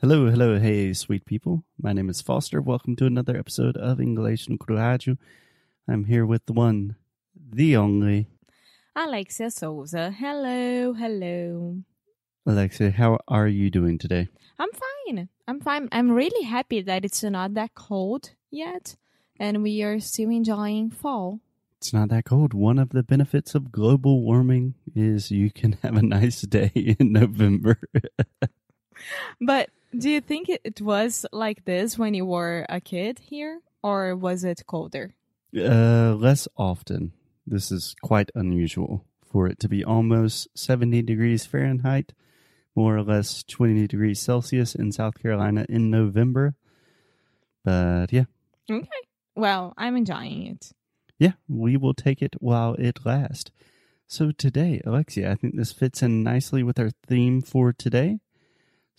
Hello, hello, hey, sweet people. My name is Foster. Welcome to another episode of English no Kurohaju. I'm here with the one, the only. Alexia Souza. Hello, hello. Alexia, how are you doing today? I'm fine. I'm fine. I'm really happy that it's not that cold yet and we are still enjoying fall. It's not that cold. One of the benefits of global warming is you can have a nice day in November. But do you think it- was like this when you were a kid here or was it colder? uh, less often. This is quite unusual for it to be almost 70 degrees Fahrenheit, more or less 20 degrees Celsius in South Carolina in November. But yeah, Okay. Well, I'm enjoying it. Yeah, we will take it while it lasts. So today, Alexia, I think this fits in nicely with our theme for today.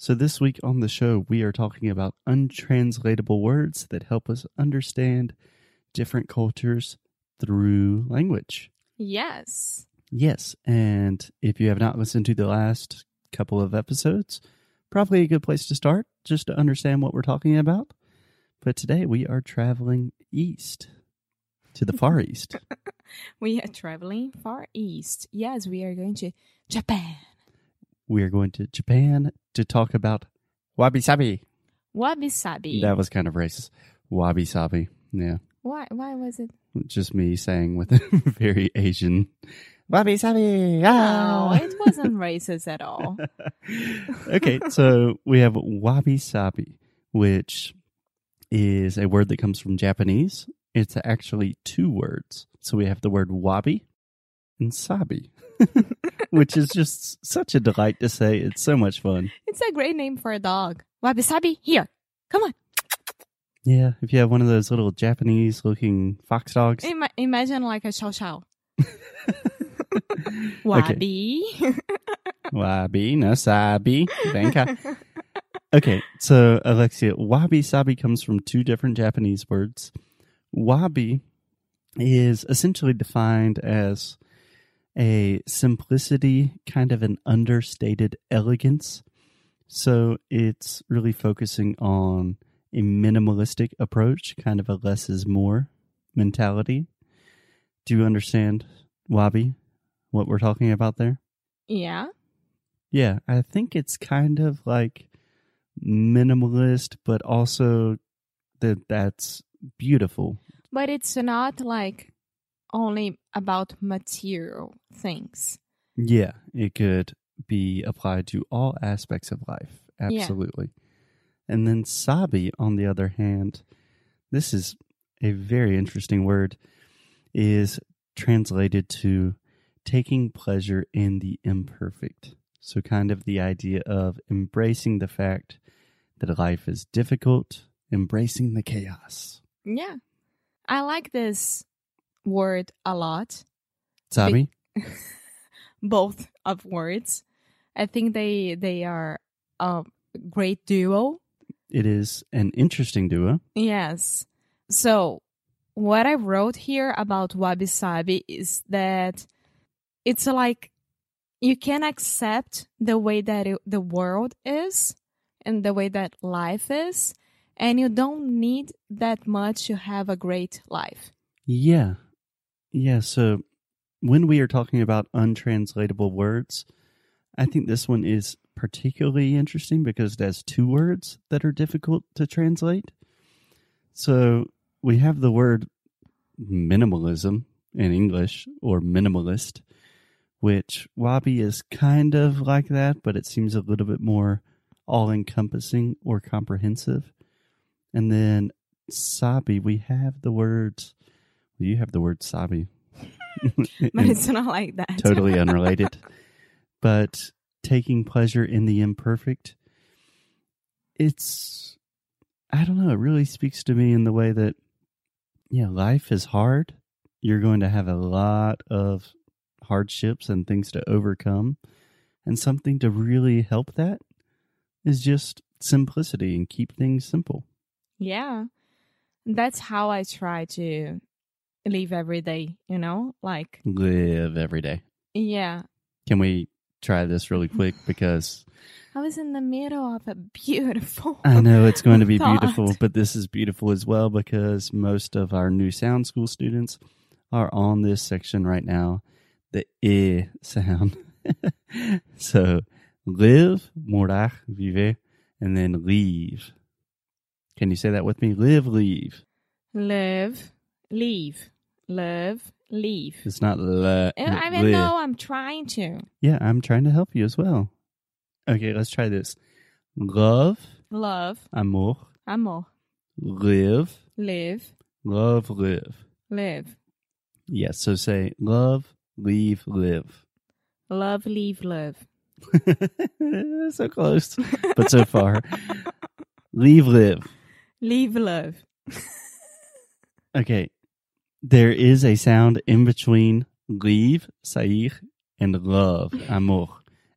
So this week on the show, we are talking about untranslatable words that help us understand different cultures through language. Yes. Yes, and if you have not listened to the last couple of episodes, probably a good place to start just to understand what we're talking about. But today we are traveling east to the Far East. We are traveling far east. Yes, we are going to Japan. We are going to Japan to talk about wabi sabi. Wabi sabi. That was kind of racist. Wabi sabi. Yeah. Why why was it? Just me saying with a very Asian wabi sabi. No, Ah! it wasn't racist at all. okay, so we have wabi sabi, which is a word that comes from Japanese. It's actually two words. So we have the word wabi and sabi, which is just such a delight to say. It's so much fun. It's a great name for a dog. Wabi sabi, here. Come on. Yeah, if you have one of those little Japanese looking fox dogs. Ima- imagine like a chow chow. Wabi. Wabi, no sabi. Venka. Okay, so Alexia, wabi sabi comes from two different Japanese words. Wabi is essentially defined as a simplicity, kind of an understated elegance. So it's really focusing on a minimalistic approach, kind of a less is more mentality. Do you understand wabi? What we're talking about there? yeah. Yeah, I think it's kind of like minimalist, but also that that's beautiful. But it's not like only about material things. Yeah, it could be applied to all aspects of life. Absolutely. And then sabi, on the other hand, this is a very interesting word, is translated to taking pleasure in the imperfect. So, kind of the idea of embracing the fact that life is difficult, embracing the chaos. Yeah. I like this word a lot. Sabi? Both of words. I think they they are a great duo. It is an interesting duo. Yes. So, what I wrote here about wabi sabi is that it's like you can accept the way that it, the world is and the way that life is, and you don't need that much to have a great life. Yeah. Yeah. So when we are talking about untranslatable words, I think this one is particularly interesting because it has two words that are difficult to translate. So we have the word minimalism in English or minimalist, which Wabi is kind of like that, but it seems a little bit more all encompassing or comprehensive. And then Sabi, we have the words you have the word sabi. But it's not like that. totally unrelated. but taking pleasure in the imperfect, it's, I don't know, it really speaks to me in the way that, yeah, life is hard. You're going to have a lot of hardships and things to overcome. And something to really help that is just simplicity and keep things simple. Yeah. That's how I try to live every day, you know? Like, Live every day. yeah. Can we try this really quick because I was in the middle of a beautiful. I know it's going to be thought. beautiful, but this is beautiful as well because most of our new sound school students are on this section right now, the e sound. so live, morar, viver, and then leave. Can you say that with me? Live, leave. Live, leave, live, leave. It's not le. And I mean, no, I'm trying to. Yeah, I'm trying to help you as well. Okay, let's try this. Love, Love, amour, amor, live, live, love, live. live, Yes, so say love, leave, live. love, leave, live. so close, but so far. leave, live. Leave, love. Okay, there is a sound in between leave, sair, and love, amour,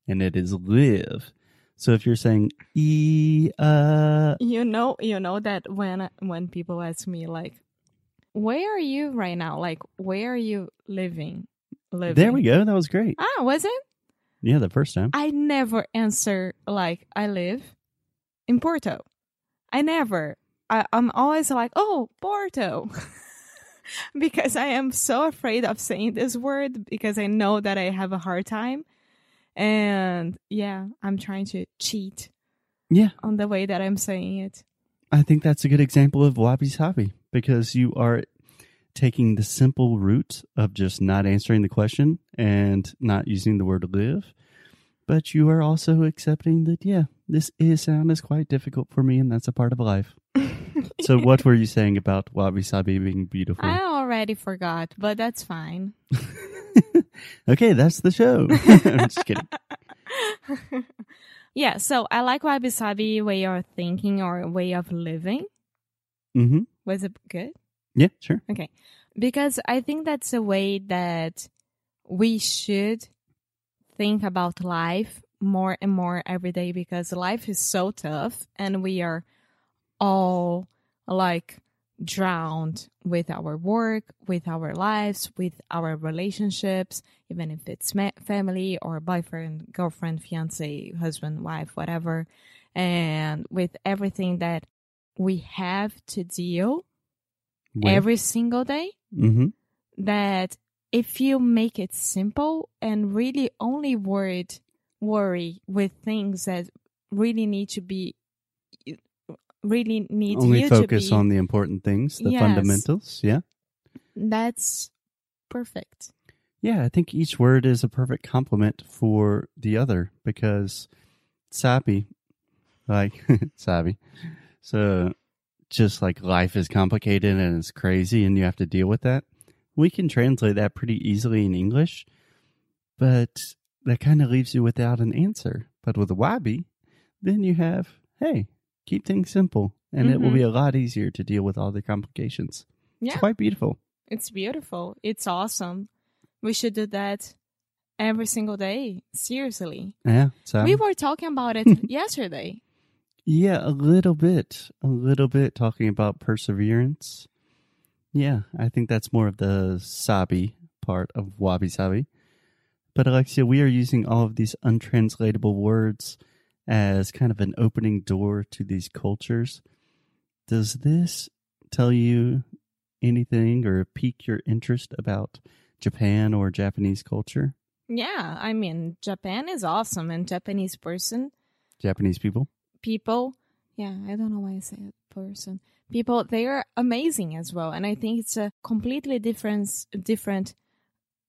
and it is live. So if you're saying e, uh, You know, you know that when when people ask me like, "Where are you right now?" Like, where are you living? Living. there we go. That was great. Ah, was it? Yeah, the first time. I never answer like I live in Porto. I never. I, I'm always like, oh, Porto. because I am so afraid of saying this word because I know that I have a hard time. And yeah, I'm trying to cheat Yeah, on the way that I'm saying it. I think that's a good example of wabi sabi because you are taking the simple route of just not answering the question and not using the word live, but you are also accepting that, yeah, this is sound is quite difficult for me and that's a part of life. So, what were you saying about wabi sabi being beautiful? I already forgot, but that's fine. okay, that's the show. I'm just kidding. yeah, so I like wabi sabi way of thinking or way of living. Mm-hmm. Was it good? Yeah, sure. Okay. Because I think that's a way that we should think about life more and more every day because life is so tough and we are all like drowned with our work, with our lives, with our relationships, even if it's ma- family or boyfriend, girlfriend, fiance, husband, wife, whatever, and with everything that we have to deal every single day hmm that if you make it simple and really only worried worry with things that really need to be really need Only you focus to be on the important things, the Yes. fundamentals. Yeah. that's perfect Yeah, I think each word is a perfect complement for the other because sabi, like sabi. So just like life is complicated and it's crazy and you have to deal with that. We can translate that pretty easily in English, but that kind of leaves you without an answer. But with wabi, then you have, hey, keep things simple and it will be mm-hmm. a lot easier to deal with all the complications. yeah It's quite beautiful. it's beautiful it's awesome we should do that every single day seriously Yeah. So we were talking about it yesterday Yeah, a little bit. A little bit talking about perseverance. Yeah, I think that's more of the sabi part of wabi sabi. But Alexia, we are using all of these untranslatable words as kind of an opening door to these cultures. Does this tell you anything or pique your interest about Japan or Japanese culture? yeah i mean japan is awesome and japanese person Japanese people? people yeah i don't know why i say it person people they are amazing as well and i think it's a completely different different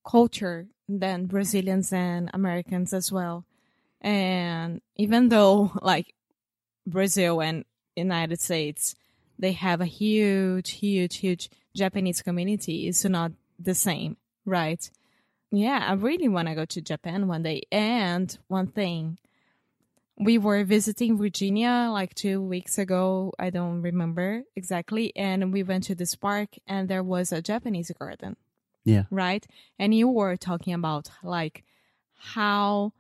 culture than brazilians and americans as well and even though like brazil and united states they have a huge huge huge japanese community it's not the same right yeah i really want to go to japan one day and one thing we were visiting Virginia like two weeks ago. I don't remember exactly. And we went to this park and there was a Japanese garden. Yeah. Right. And you were talking about like how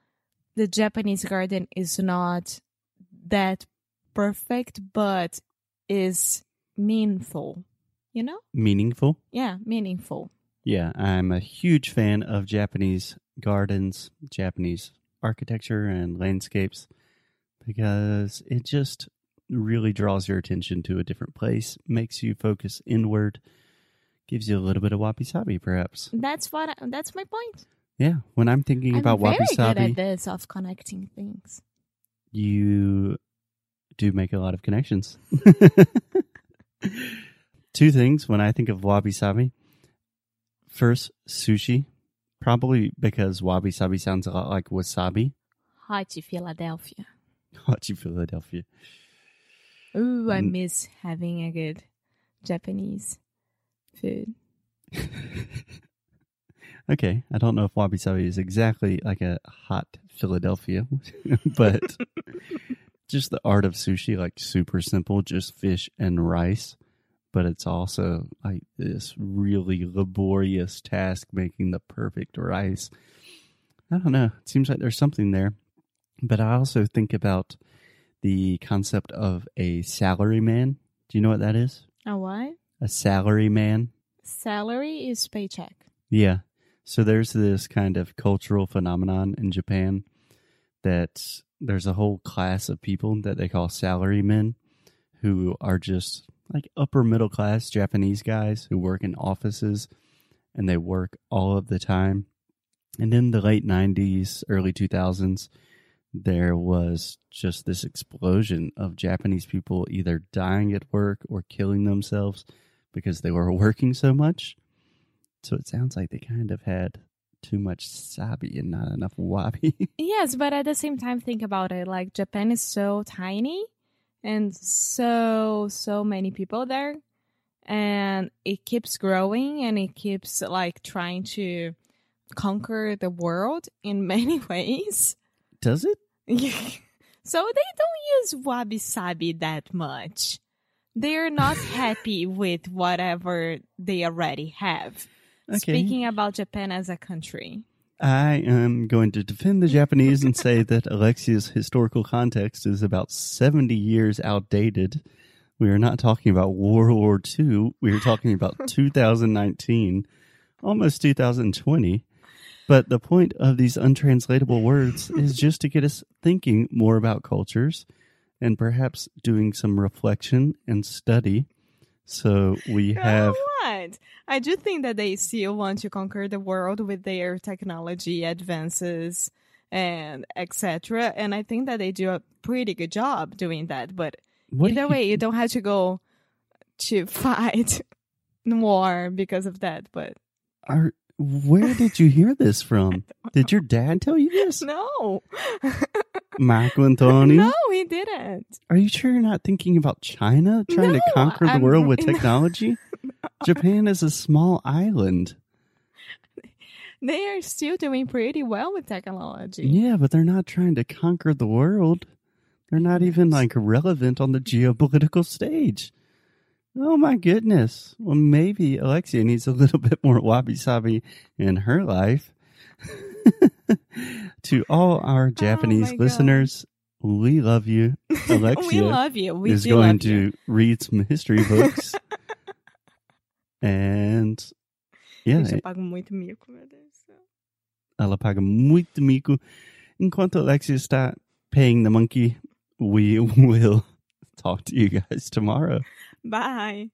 the Japanese garden is not that perfect, but is meaningful. You know? Meaningful? Yeah, meaningful. Yeah, I'm a huge fan of Japanese gardens, Japanese architecture and landscapes because it just really draws your attention to a different place, makes you focus inward, gives you a little bit of wabi sabi, perhaps. That's what. I, that's my point. Yeah, when I'm thinking I'm about very wabi good at sabi, this of connecting things. you do make a lot of connections. Two things when I think of wabi sabi. First, sushi, probably because wabi sabi sounds a lot like wasabi. Hot Philadelphia. Hachi Philadelphia. Ooh, I Mm. miss having a good Japanese food. okay, I don't know if wabi sabi is exactly like a hot Philadelphia, but just the art of sushi, like super simple, just fish and rice. But it's also like this really laborious task making the perfect rice. I don't know. It seems like there's something there. But I also think about the concept of a salary man. Do you know what that is? A what? A salary man? Salary is paycheck. Yeah. So there's this kind of cultural phenomenon in Japan that there's a whole class of people that they call salarymen who are just like upper middle class Japanese guys who work in offices and they work all of the time. And in the late 90s, early 2000s, there was just this explosion of Japanese people either dying at work or killing themselves because they were working so much. So it sounds like they kind of had too much sabi and not enough wabi. Yes, but at the same time, think about it. Like Japan is so tiny, and so so many people there, and it keeps growing, and it keeps like trying to conquer the world in many ways. Does it? so they don't use wabi sabi that much. They're not happy with whatever they already have. Okay. Speaking about Japan as a country. I am going to defend the Japanese and say that Alexia's historical context is about 70 years outdated. We are not talking about World War II. We are talking about 2019, almost 2020. But the point of these untranslatable words is just to get us thinking more about cultures and perhaps doing some reflection and study. So we have. what? I do think that they still want to conquer the world with their technology advances and etc. And I think that they do a pretty good job doing that. But What either you- way, you don't have to go to fight war because of that. But Are, where did you hear this from? Did your dad tell you this? no, Antonio? no, he didn't. Are you sure you're not thinking about China trying to conquer the I'm world with technology? Japan is a small island. They are still doing pretty well with technology. Yeah, but they're not trying to conquer the world. They're not even like relevant on the geopolitical stage. Oh my goodness. Well, maybe Alexia needs a little bit more wabi sabi in her life. to all our oh Japanese Oh my God. listeners, we love you. Alexia we love you. We is going to you. read some history books. and yeah, eu pago muito mico, meu Deus ela paga muito mico. Enquanto Alexia está paying the monkey, we will talk to you guys tomorrow. Bye.